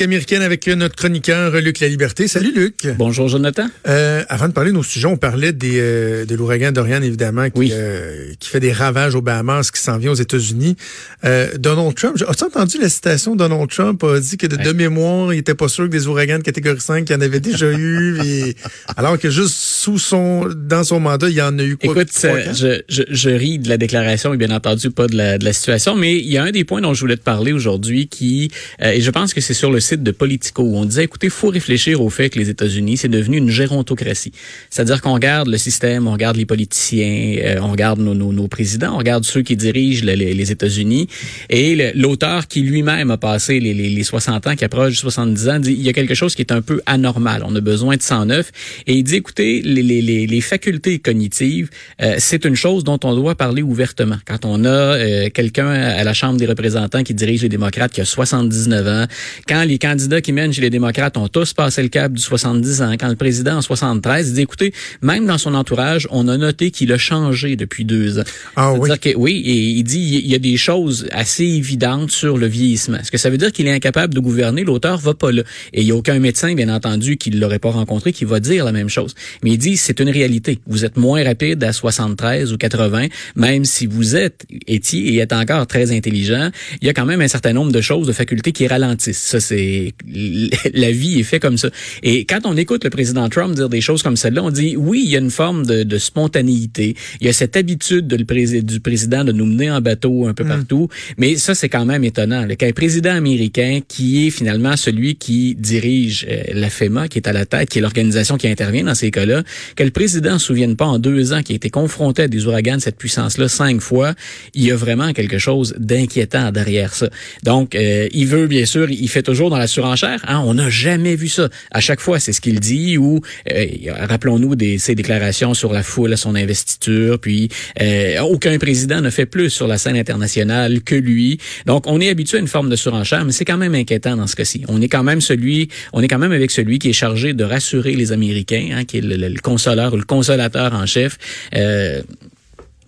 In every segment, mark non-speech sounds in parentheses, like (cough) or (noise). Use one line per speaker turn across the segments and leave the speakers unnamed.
américaine avec notre chroniqueur Luc La Liberté. Salut Luc.
Bonjour Jonathan.
Euh, avant de parler de nos sujets, on parlait des, euh, de l'ouragan Dorian évidemment qui, euh, qui fait des ravages aux Bahamas, qui s'en vient aux États-Unis. Euh, Donald Trump, as-tu entendu la citation Donald Trump? A dit que de, de mémoire, il était pas sûr que des ouragans de catégorie 5 il y en avait déjà eu (laughs) et, alors que juste sous son dans son mandat, il y en a eu quoi
Écoute, je, je, je, ris de la déclaration et bien entendu pas de la, de la situation, mais il y a un des points dont je voulais te parler aujourd'hui qui et je pense que c'est sur le site de Politico où on disait, écoutez, faut réfléchir au fait que les États-Unis, c'est devenu une gérontocratie. C'est-à-dire qu'on regarde le système, on regarde les politiciens, euh, on regarde nos, nos, nos, présidents, on regarde ceux qui dirigent les, les États-Unis. Et l'auteur qui lui-même a passé les, les, les, 60 ans, qui approche 70 ans, dit, il y a quelque chose qui est un peu anormal. On a besoin de 109. Et il dit, écoutez, les, les, les facultés cognitives, euh, c'est une chose dont on doit parler ouvertement. Quand on a euh, quelqu'un à la Chambre des représentants qui dirige les démocrates qui a 79 ans, quand les candidats qui mènent chez les démocrates ont tous passé le cap du 70 ans. Quand le président en 73 dit, écoutez, même dans son entourage, on a noté qu'il a changé depuis deux ans.
Ah oui.
Que, oui, et il dit, il y a des choses assez évidentes sur le vieillissement. Est-ce que ça veut dire qu'il est incapable de gouverner? L'auteur va pas là. Et il y a aucun médecin, bien entendu, qui l'aurait pas rencontré, qui va dire la même chose. Mais il dit, c'est une réalité. Vous êtes moins rapide à 73 ou 80, même si vous êtes, étiez et êtes encore très intelligent. Il y a quand même un certain nombre de choses, de facultés qui ralentissent. Ça, c'est (laughs) la vie est faite comme ça. Et quand on écoute le président Trump dire des choses comme celle-là, on dit oui, il y a une forme de, de spontanéité. Il y a cette habitude de le pré du président de nous mener en bateau un peu mm. partout. Mais ça, c'est quand même étonnant. Qu'un président américain qui est finalement celui qui dirige euh, la FEMA, qui est à la tête, qui est l'organisation qui intervient dans ces cas-là, que le président ne se souvienne pas en deux ans qu'il a été confronté à des ouragans de cette puissance-là cinq fois, il y a vraiment quelque chose d'inquiétant derrière ça. Donc, euh, il veut, bien sûr, il fait toujours dans la surenchère. Hein? On n'a jamais vu ça. À chaque fois, c'est ce qu'il dit. Ou euh, rappelons-nous des ses déclarations sur la foule à son investiture. Puis euh, aucun président ne fait plus sur la scène internationale que lui. Donc, on est habitué à une forme de surenchère, mais c'est quand même inquiétant dans ce cas-ci. On est quand même celui, on est quand même avec celui qui est chargé de rassurer les Américains, hein, qui est le, le, consoleur ou le consolateur en chef. Euh,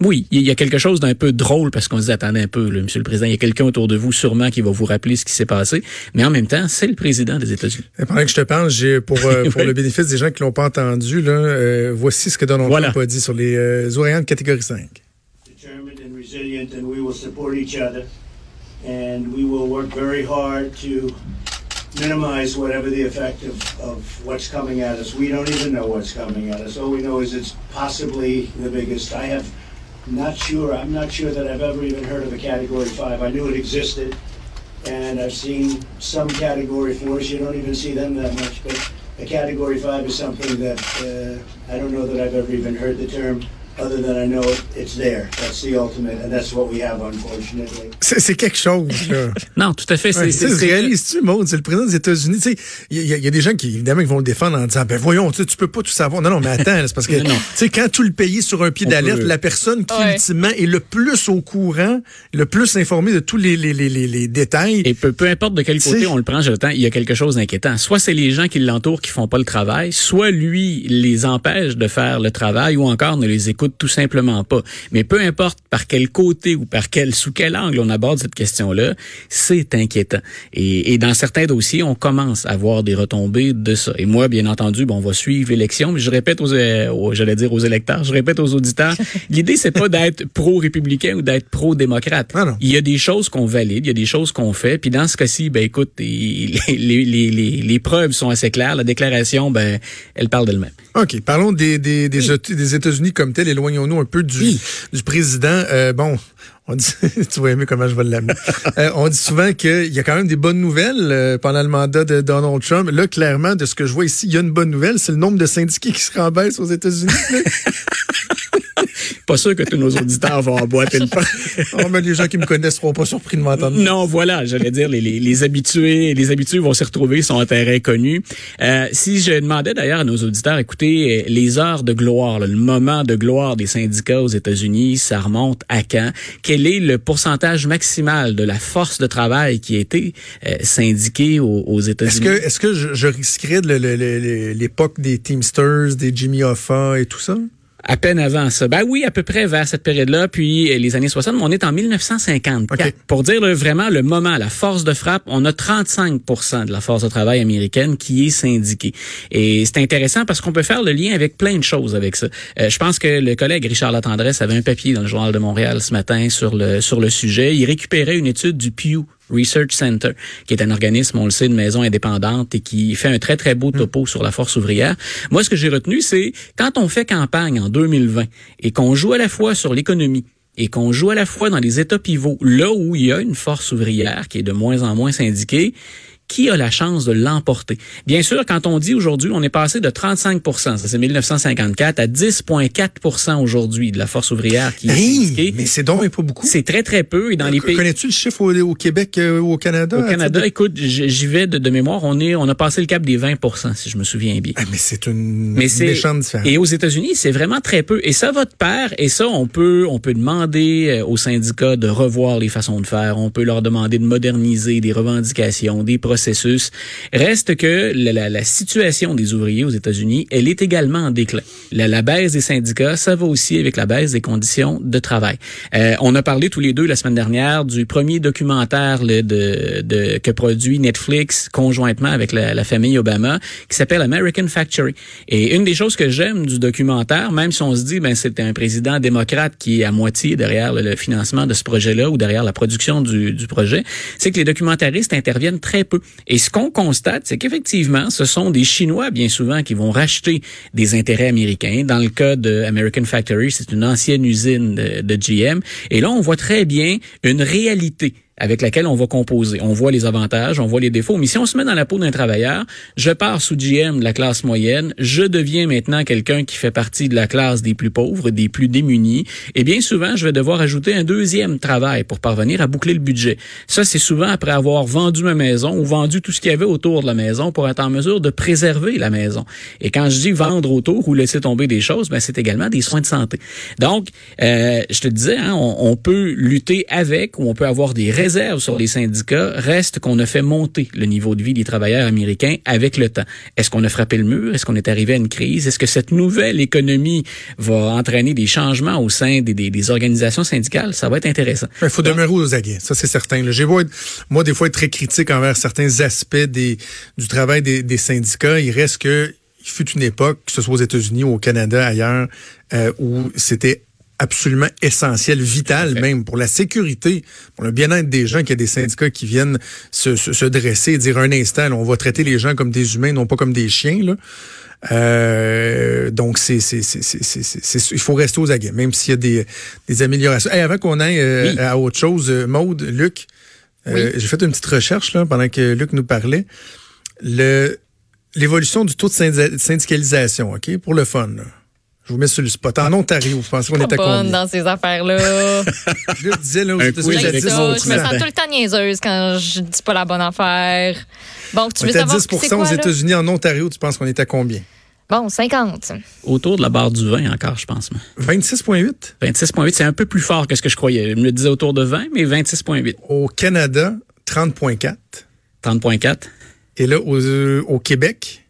oui, il y a quelque chose d'un peu drôle parce qu'on se dit attendez un peu, là, Monsieur le Président, il y a quelqu'un autour de vous sûrement qui va vous rappeler ce qui s'est passé. Mais en même temps, c'est le président des États-Unis.
Pendant que je te parle, j'ai pour (laughs) euh, pour le bénéfice des gens qui l'ont pas entendu, là, euh, voici ce que Donald voilà. Trump a dit sur les euh, ouragans de catégorie 5.
Determined and resilient, and we will support each other, and we will work very hard to minimize whatever the effect of, of what's coming at us. We don't even know what's coming at us. All we know is it's possibly the biggest. I have Not sure. I'm not sure that I've ever even heard of a Category 5. I knew it existed, and I've seen some Category 4s. You don't even see them that much, but a Category 5 is something that uh, I don't know that I've ever even heard the term. Other than I know it's there. That's the ultimate, and that's what we have, unfortunately.
C'est quelque chose, là. (laughs)
non, tout à fait.
C'est ouais, réalise-tu, Maud? C'est le président des États-Unis. Tu sais, il y, y, a des gens qui, évidemment, qui vont le défendre en disant, ben voyons, tu peux pas tout savoir. Non, non, mais attends, c'est parce que, (laughs) tu sais, quand tout le pays est sur un pied d'alerte, la personne qui, ouais. ultimement, est le plus au courant, le plus informé de tous les, les, les, les, les détails.
Et peu, peu importe de quel côté on le prend, temps, il y a quelque chose d'inquiétant. Soit c'est les gens qui l'entourent qui font pas le travail, soit lui les empêche de faire le travail, ou encore ne les écoute tout simplement pas. Mais peu importe par quel côté ou par quel sous quel angle on aborde cette question-là, c'est inquiétant. Et, et, dans certains dossiers, on commence à voir des retombées de ça. Et moi, bien entendu, bon, on va suivre l'élection, mais je répète aux, euh, j'allais dire aux électeurs, je répète aux auditeurs, (laughs) l'idée c'est pas d'être pro-républicain ou d'être pro-démocrate.
Ah
il y a des choses qu'on valide, il y a des choses qu'on fait, puis dans ce cas-ci, ben écoute, les, les, les, les, preuves sont assez claires, la déclaration, ben, elle parle d'elle-même.
OK, parlons des, des, des, oui. des États-Unis comme tel, éloignons-nous un peu du, oui. du président. Euh, bon, on dit, (laughs) tu vas aimer comment je vais l'amener. (laughs) euh, on dit souvent qu'il y a quand même des bonnes nouvelles euh, pendant le mandat de Donald Trump. Là, clairement, de ce que je vois ici, il y a une bonne nouvelle, c'est le nombre de syndiqués qui se rembaissent aux États-Unis. (laughs)
pas sûr que tous nos auditeurs vont emboîter le pas.
oh, mais les gens qui me connaissent seront pas surpris de m'entendre.
Non, voilà, j'allais dire, les, les, les, habitués, les habitués vont se retrouver, sont en terrain connu. Euh, si je demandais d'ailleurs à nos auditeurs, écoutez, les heures de gloire, là, le moment de gloire des syndicats aux États-Unis, ça remonte à quand? Quel est le pourcentage maximal de la force de travail qui a été euh, syndiquée aux, aux États-Unis?
Est-ce que, est-ce que je, je risquerais de l'époque des Teamsters, des Jimmy Hoffa et tout ça?
À peine avant ça. Ben oui, à peu près vers cette période-là, puis les années 60, mais on est en 1954. Pour dire vraiment le moment, la force de frappe, on a 35% de la force de travail américaine qui est syndiquée. Et c'est intéressant parce qu'on peut faire le lien avec plein de choses avec ça. Euh, je pense que le collègue Richard Latendresse avait un papier dans le Journal de Montréal ce matin sur le sur le sujet. Il récupérait une étude du Pew Research Center, qui est un organisme, on le sait, de maison indépendante et qui fait un très, très beau topo sur la force ouvrière. Moi, ce que j'ai retenu, c'est quand on fait campagne en 2020 et qu'on joue à la fois sur l'économie, et qu'on joue à la fois dans les états pivots, là où il y a une force ouvrière qui est de moins en moins syndiquée, qui a la chance de l'emporter? Bien sûr, quand on dit aujourd'hui, on est passé de 35% ça c'est 1954, à 10,4% aujourd'hui de la force ouvrière qui
est Mais c'est donc pas beaucoup.
C'est très, très peu. Et dans les pays...
Connais-tu le chiffre au, Québec euh, ou au Canada?
Au Canada, écoute, j'y vais de, mémoire, on est, on a passé le cap des 20% si je me souviens bien.
Ah, mais c'est une méchante différence.
Et aux États-Unis, c'est vraiment très peu. Et ça va de pair. Et ça, on peut, on peut demander euh, aux syndicats de revoir les façons de faire. On peut leur demander de moderniser des revendications, des processus Reste que la, situation des ouvriers aux États-Unis, elle est également en déclin. La, baisse des syndicats, ça va aussi avec la baisse des conditions de travail. Euh, on a parlé tous les deux la semaine dernière du premier documentaire de, de, que produit Netflix conjointement avec la, famille Obama, qui s'appelle American Factory. Et une des choses que j'aime du documentaire, même si on se dit ben c'est un président démocrate qui est à moitié derrière le, financement de ce projet-là ou derrière la production du, du projet, c'est que les documentaristes interviennent très peu. Et ce qu'on constate, c'est qu'effectivement, ce sont des Chinois bien souvent qui vont racheter des intérêts américains. Dans le cas de American Factory, c'est une ancienne usine de, de GM. Et là, on voit très bien une réalité avec laquelle on va composer. On voit les avantages, on voit les défauts. Mais si on se met dans la peau d'un travailleur, je pars sous GM de la classe moyenne, je deviens maintenant quelqu'un qui fait partie de la classe des plus pauvres, des plus démunis, et bien souvent, je vais devoir ajouter un deuxième travail pour parvenir à boucler le budget. Ça, c'est souvent après avoir vendu ma maison ou vendu tout ce qu'il y avait autour de la maison pour être en mesure de préserver la maison. Et quand je dis vendre autour ou laisser tomber des choses, ben, c'est également des soins de santé. Donc, euh, je te disais, hein, on, peut lutter avec ou on peut avoir des raisons sur les syndicats reste qu'on a fait monter le niveau de vie des travailleurs américains avec le temps. Est-ce qu'on a frappé le mur? Est-ce qu'on est arrivé à une crise? Est-ce que cette nouvelle économie va entraîner des changements au sein des, organisations syndicales? Ça va être intéressant.
Il faut demeurer aux aguets, ça c'est certain. J'ai beau moi, des fois, être très critique envers certains aspects du travail des, syndicats. Il reste que il fut une époque, que ce soit aux États-Unis ou au Canada, ailleurs, euh, où c'était absolument essentiel, vital même pour la sécurité, pour le bien-être des gens, qu'il y a des syndicats qui viennent se, se, dresser et dire un instant, on va traiter les gens comme des humains, non pas comme des chiens. Là. Euh, donc, c'est, c'est, c'est, il faut rester aux aguets, même s'il y a des, des améliorations. Et avant qu'on aille euh, à autre chose, euh, Maude, Luc, euh, j'ai fait une petite recherche là, pendant que Luc nous parlait. Le, l'évolution du taux de syndicalisation, OK, pour le fun. Là. Je vous mets sur le spot. En Ontario, vous pensez qu'on était
combien? dans ces affaires-là. (laughs)
je disais, là, aux
États-Unis, je, je me sens tout le temps niaiseuse quand je dis pas la bonne affaire. Bon, tu veux savoir 10
quoi, aux États-Unis, en Ontario, tu penses qu'on était à combien?
Bon, 50.
Autour de la barre du 20 encore, je pense.
26,8?
26,8, c'est un peu plus fort que ce que je croyais. Je me disais autour de 20, mais 26,8.
Au Canada, 30,4.
30,4.
Et là, au, euh, au Québec?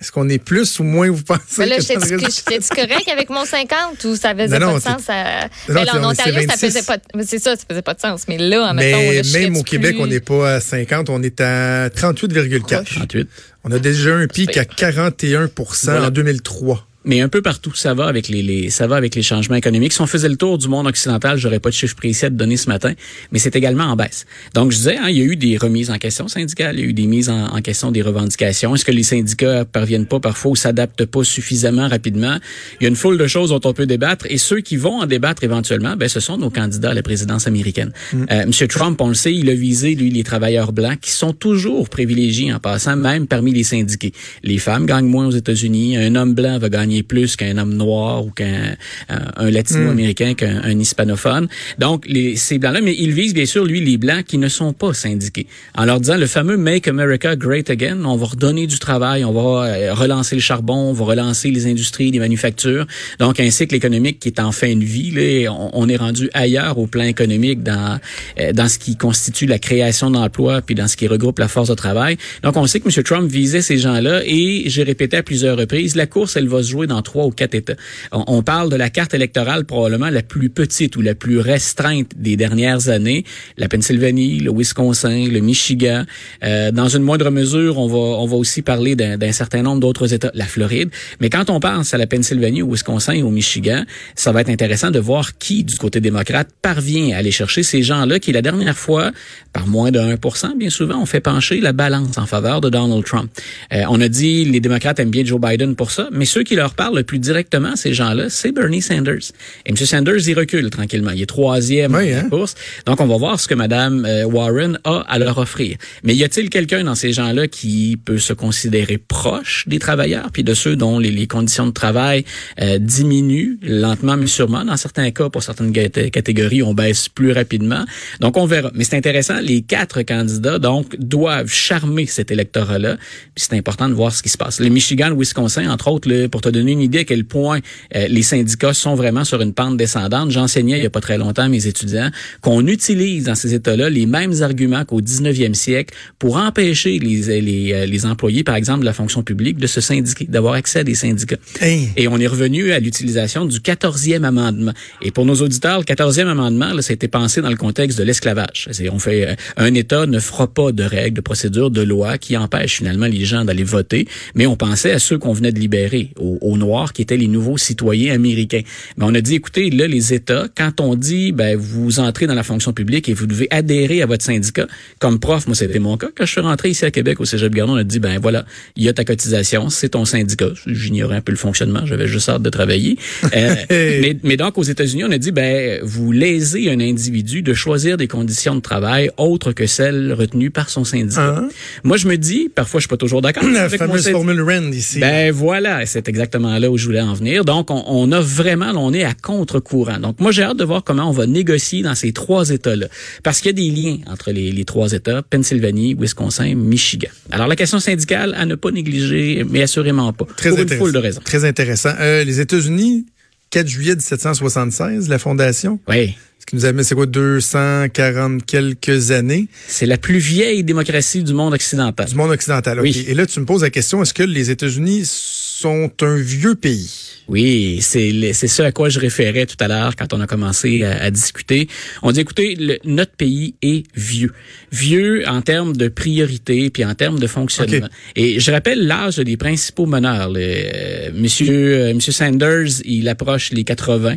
Est-ce qu'on est plus ou moins, vous pensez?
Mais là, j'étais correct avec mon 50 ou ça faisait pas de sens? Ça... mais là, en Ontario, ça faisait pas, c'est ça, ça faisait pas de sens. Mais là, en
mais même au Québec, on n'est pas à 50, on est à 38,4. 38. On a déjà un pic à 41% en 2003
mais un peu partout, ça va avec les, les, ça va avec les changements économiques. Si on faisait le tour du monde occidental, j'aurais pas de chiffre précis à te donner ce matin, mais c'est également en baisse. Donc je disais, hein, il y a eu des remises en question syndicales, il y a eu des mises en, en question des revendications. Est-ce que les syndicats parviennent pas parfois ou s'adaptent pas suffisamment rapidement? Il y a une foule de choses dont on peut débattre, et ceux qui vont en débattre éventuellement, ben ce sont nos candidats à la présidence américaine. Mm. Euh, Monsieur Trump, on le sait, il a visé lui les travailleurs blancs qui sont toujours privilégiés en passant, même parmi les syndiqués. Les femmes gagnent moins aux États-Unis, un homme blanc va gagner plus qu'un homme noir ou qu'un un, latino-américain, hmm. qu'un hispanophone. Donc, les, ces blancs-là, mais ils visent bien sûr, lui, les blancs qui ne sont pas syndiqués. En leur disant le fameux Make America Great Again, on va redonner du travail, on va euh, relancer le charbon, on va relancer les industries, les manufactures. Donc, un cycle économique qui est en fin de vie. Là, on, on est rendu ailleurs au plan économique dans, euh, dans ce qui constitue la création d'emplois puis dans ce qui regroupe la force de travail. Donc, on sait que M. Trump visait ces gens-là et j'ai répété à plusieurs reprises, la course, elle va se jouer dans trois ou quatre États. On, parle de la carte électorale probablement la plus petite ou la plus restreinte des dernières années, la Pennsylvanie, le Wisconsin, le Michigan. Euh, dans une moindre mesure, on va, on va aussi parler d'un certain nombre d'autres États, la Floride. Mais quand on pense à la Pennsylvanie, au Wisconsin au Michigan, ça va être intéressant de voir qui, du côté démocrate, parvient à aller chercher ces gens-là qui, la dernière fois, par moins de 1 bien souvent, ont fait pencher la balance en faveur de Donald Trump. Euh, on a dit les démocrates aiment bien Joe Biden pour ça, mais ceux qui leur parlent le plus directement, ces gens-là, c'est Bernie Sanders. Et M. Sanders, il recule tranquillement. Il est troisième en hein? course. Donc, on va voir ce que Mme euh, Warren a à leur offrir. Mais y a-t-il quelqu'un dans ces gens-là qui peut se considérer proche des travailleurs, puis de ceux dont les, conditions de travail euh, diminuent lentement mais sûrement? Dans certains cas, pour certaines catégories, on baisse plus rapidement. Donc, on verra. Mais c'est intéressant, les quatre candidats, donc, doivent charmer cet électorat-là. Puis c'est important de voir ce qui se passe. Le Michigan, le Wisconsin, entre autres, pour te donner une idée à quel point euh, les syndicats sont vraiment sur une pente descendante. J'enseignais il y a pas très longtemps à mes étudiants qu'on utilise dans ces États-là les mêmes arguments qu'au 19e siècle pour empêcher les, les, euh, les employés, par exemple, de la fonction publique, de se syndiquer, d'avoir accès à des syndicats. Et on est revenu à l'utilisation du 14e amendement. Et pour nos auditeurs, le 14e amendement, là, ça a été pensé dans le contexte de l'esclavage. On fait euh, un État ne fera pas de règles, de procédures, de lois qui empêchent finalement les gens d'aller voter, mais on pensait à ceux qu'on venait de libérer, aux, aux, Noirs qui étaient les nouveaux citoyens américains. Mais on a dit, écoutez, là, les États, quand on dit, ben, vous entrez dans la fonction publique et vous devez adhérer à votre syndicat, comme prof, moi, c'était mon cas. Quand je suis rentré ici à Québec, au Cégep Gardon, on a dit, ben voilà, il y a ta cotisation, c'est ton syndicat. J'ignorais un peu le fonctionnement, j'avais juste hâte de travailler. Euh, (laughs) mais, mais donc, aux États-Unis, on a dit, ben, vous lésez un individu de choisir des conditions de travail autres que celles retenues par son syndicat. Ah. Moi, je me dis, parfois, je suis pas toujours d'accord
avec fameuse formule Rand ici.
Ben voilà, c'est exactement là où je voulais en venir. Donc, on, on a vraiment, on est à contre-courant. Donc, moi, j'ai hâte de voir comment on va négocier dans ces trois États-là. Parce qu'il y a des liens entre les, les trois États, Pennsylvanie, Wisconsin, Michigan. Alors, la question syndicale, à ne pas négliger, mais assurément pas.
Très
pour
une
foule de raisons.
Très intéressant. Euh, les États-Unis, 4 juillet 1776, la fondation.
Oui.
Ce qui nous amène, c'est quoi, 240 quelques années?
C'est la plus vieille démocratie du monde occidental.
Du monde occidental, OK. Et là, tu me poses la question, est-ce que les États-Unis sont un vieux pays?
Oui, c'est c'est ce à quoi je référais tout à l'heure quand on a commencé à, discuter. On dit écoutez, le, notre pays est vieux, vieux en termes de priorité puis en termes de fonctionnement. Et je rappelle l'âge des principaux meneurs. Le, euh, monsieur euh, Monsieur Sanders, il approche les 80.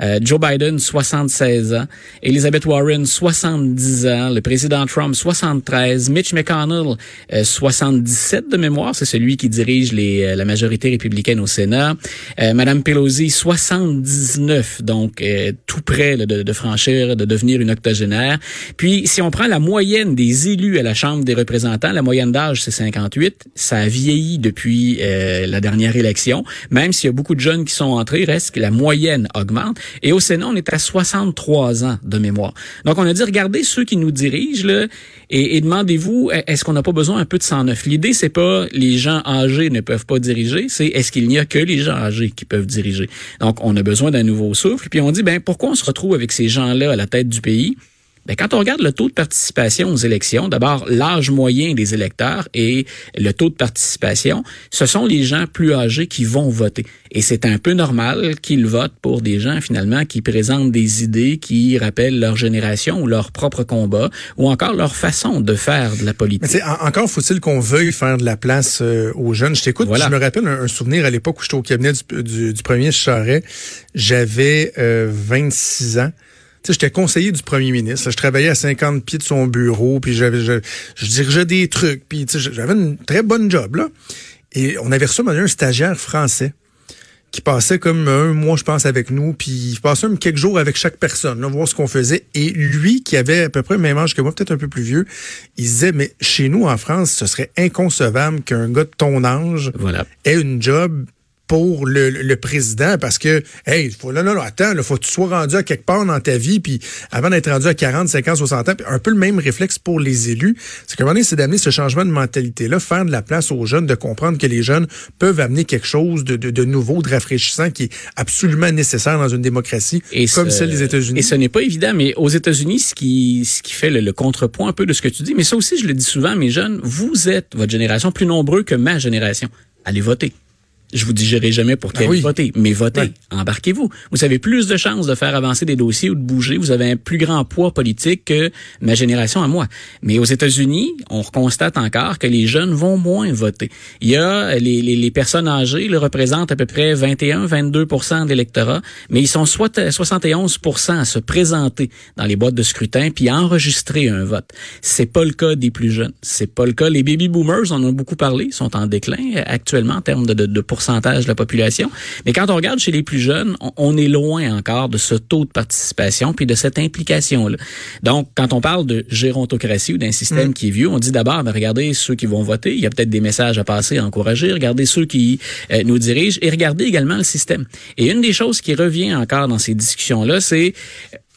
Euh, Joe Biden 76 ans, Elizabeth Warren 70 ans, le président Trump 73, Mitch McConnell 77 de mémoire, c'est celui qui dirige les, la majorité républicaine au Sénat. Euh, Madame Pelosi, 79, donc euh, tout près de, de, franchir, de devenir une octogénaire. Puis, si on prend la moyenne des élus à la Chambre des représentants, la moyenne d'âge, c'est 58. Ça a vieilli depuis euh, la dernière élection. Même s'il y a beaucoup de jeunes qui sont entrés, reste que la moyenne augmente. Et au Sénat, on est à 63 ans de mémoire. Donc, on a dit, regardez ceux qui nous dirigent, là, et, et demandez-vous, est-ce qu'on n'a pas besoin un peu de 109? L'idée, c'est pas les gens âgés ne peuvent pas diriger, c'est est-ce qu'il n'y a que les gens âgés qui peuvent diriger? Donc, on a besoin d'un nouveau souffle. Puis on dit, ben pourquoi on se retrouve avec ces gens-là à la tête du pays? Ben, quand on regarde le taux de participation aux élections, d'abord l'âge moyen des électeurs et le taux de participation, ce sont les gens plus âgés qui vont voter. Et c'est un peu normal qu'ils votent pour des gens finalement qui présentent des idées qui rappellent leur génération ou leur propre combat ou encore leur façon de faire de la politique.
Mais encore faut-il qu'on veuille faire de la place euh, aux jeunes. Je t'écoute, je me rappelle un, souvenir à l'époque où j'étais au cabinet du, du, premier Charret. J'avais euh, 26 ans j'étais conseiller du premier ministre. Je travaillais à 50 pieds de son bureau, puis j'avais, je, dirigeais des trucs, puis j'avais une très bonne job, là. Et on avait reçu un stagiaire français qui passait comme un mois, je pense, avec nous, puis il passait même quelques jours avec chaque personne, là, voir ce qu'on faisait. Et lui, qui avait à peu près le même âge que moi, peut-être un peu plus vieux, il disait, mais chez nous, en France, ce serait inconcevable qu'un gars de ton âge
voilà.
ait une job pour le, le, président parce que, hey, faut, là, non, non, attends, il faut que tu sois rendu à quelque part dans ta vie, puis avant d'être rendu à 40, 50, 60 ans, un peu le même réflexe pour les élus. C'est qu'à un moment donné, c'est d'amener ce changement de mentalité-là, faire de la place aux jeunes, de comprendre que les jeunes peuvent amener quelque chose de, de, de nouveau, de rafraîchissant, qui est absolument nécessaire dans une démocratie comme celle des États-Unis.
Et ce n'est pas évident, mais aux États-Unis, ce qui, ce qui fait le, le contrepoint un peu de ce que tu dis, mais ça aussi, je le dis souvent, mes jeunes, vous êtes, votre génération, plus nombreux que ma génération. Allez voter Je vous dirai jamais pour ben qui voter, mais votez, embarquez-vous. Vous avez plus de chances de faire avancer des dossiers ou de bouger. Vous avez un plus grand poids politique que ma génération à moi. Mais aux États-Unis, on constate encore que les jeunes vont moins voter. Il y a les, les, les personnes âgées le représentent à peu près 21-22 de l'électorat, mais ils sont soit 71% à se présenter dans les boîtes de scrutin puis enregistrer un vote. C'est pas le cas des plus jeunes. C'est pas le cas. Les baby boomers, on en a beaucoup parlé, sont en déclin actuellement en termes de, de, de pourcentage de la population. Mais quand on regarde chez les plus jeunes, on, est loin encore de ce taux de participation puis de cette implication-là. Donc, quand on parle de gérontocratie ou d'un système mm. qui est vieux, on dit d'abord, ben, regardez ceux qui vont voter, il y a peut-être des messages à passer, à encourager, regardez ceux qui euh, nous dirigent et regardez également le système. Et une des choses qui revient encore dans ces discussions-là, c'est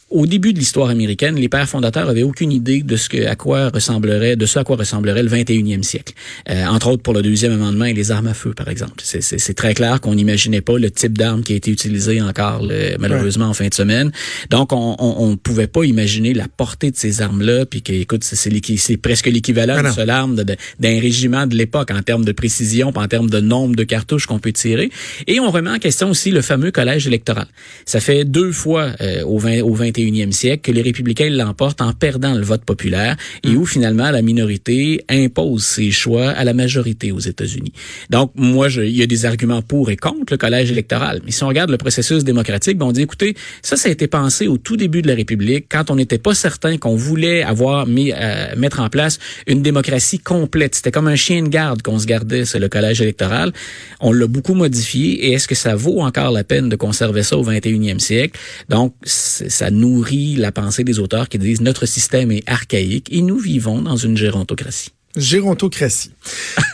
au début de l'histoire américaine, les pères fondateurs avaient aucune idée de ce que, à quoi ressemblerait, de ce à quoi ressemblerait le 21e siècle. Euh, entre autres pour le deuxième amendement et les armes à feu, par exemple. C'est très clair qu'on n'imaginait pas le type d'arme qui a été utilisé encore malheureusement en fin de semaine. Donc, on ne pouvait pas imaginer la portée de ces armes-là, puis que, écoute, c'est presque l'équivalent de seule arme d'un régiment de l'époque en termes de précision, en termes de nombre de cartouches qu'on peut tirer. Et on remet en question aussi le fameux collège électoral. Ça fait deux fois euh, au, 20, au 20 21e siècle que les républicains l'emportent en perdant le vote populaire et mm. où finalement la minorité impose ses choix à la majorité aux États-Unis. Donc moi, je, il y a des arguments pour et contre le collège électoral. Mais si on regarde le processus démocratique, ben on dit écoutez, ça, ça a été pensé au tout début de la République quand on n'était pas certain qu'on voulait avoir mis euh, mettre en place une démocratie complète. C'était comme un chien de garde qu'on se gardait, c'est le collège électoral. On l'a beaucoup modifié et est-ce que ça vaut encore la peine de conserver ça au 21e siècle? Donc ça nous nourrit la pensée des auteurs qui disent notre système est archaïque et nous vivons dans une gérontocratie.
Gérontocratie.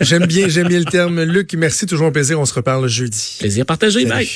J'aime bien, j'aime bien le terme. Luc, merci, toujours un plaisir. On se reparle jeudi.
Plaisir partagé. Bye.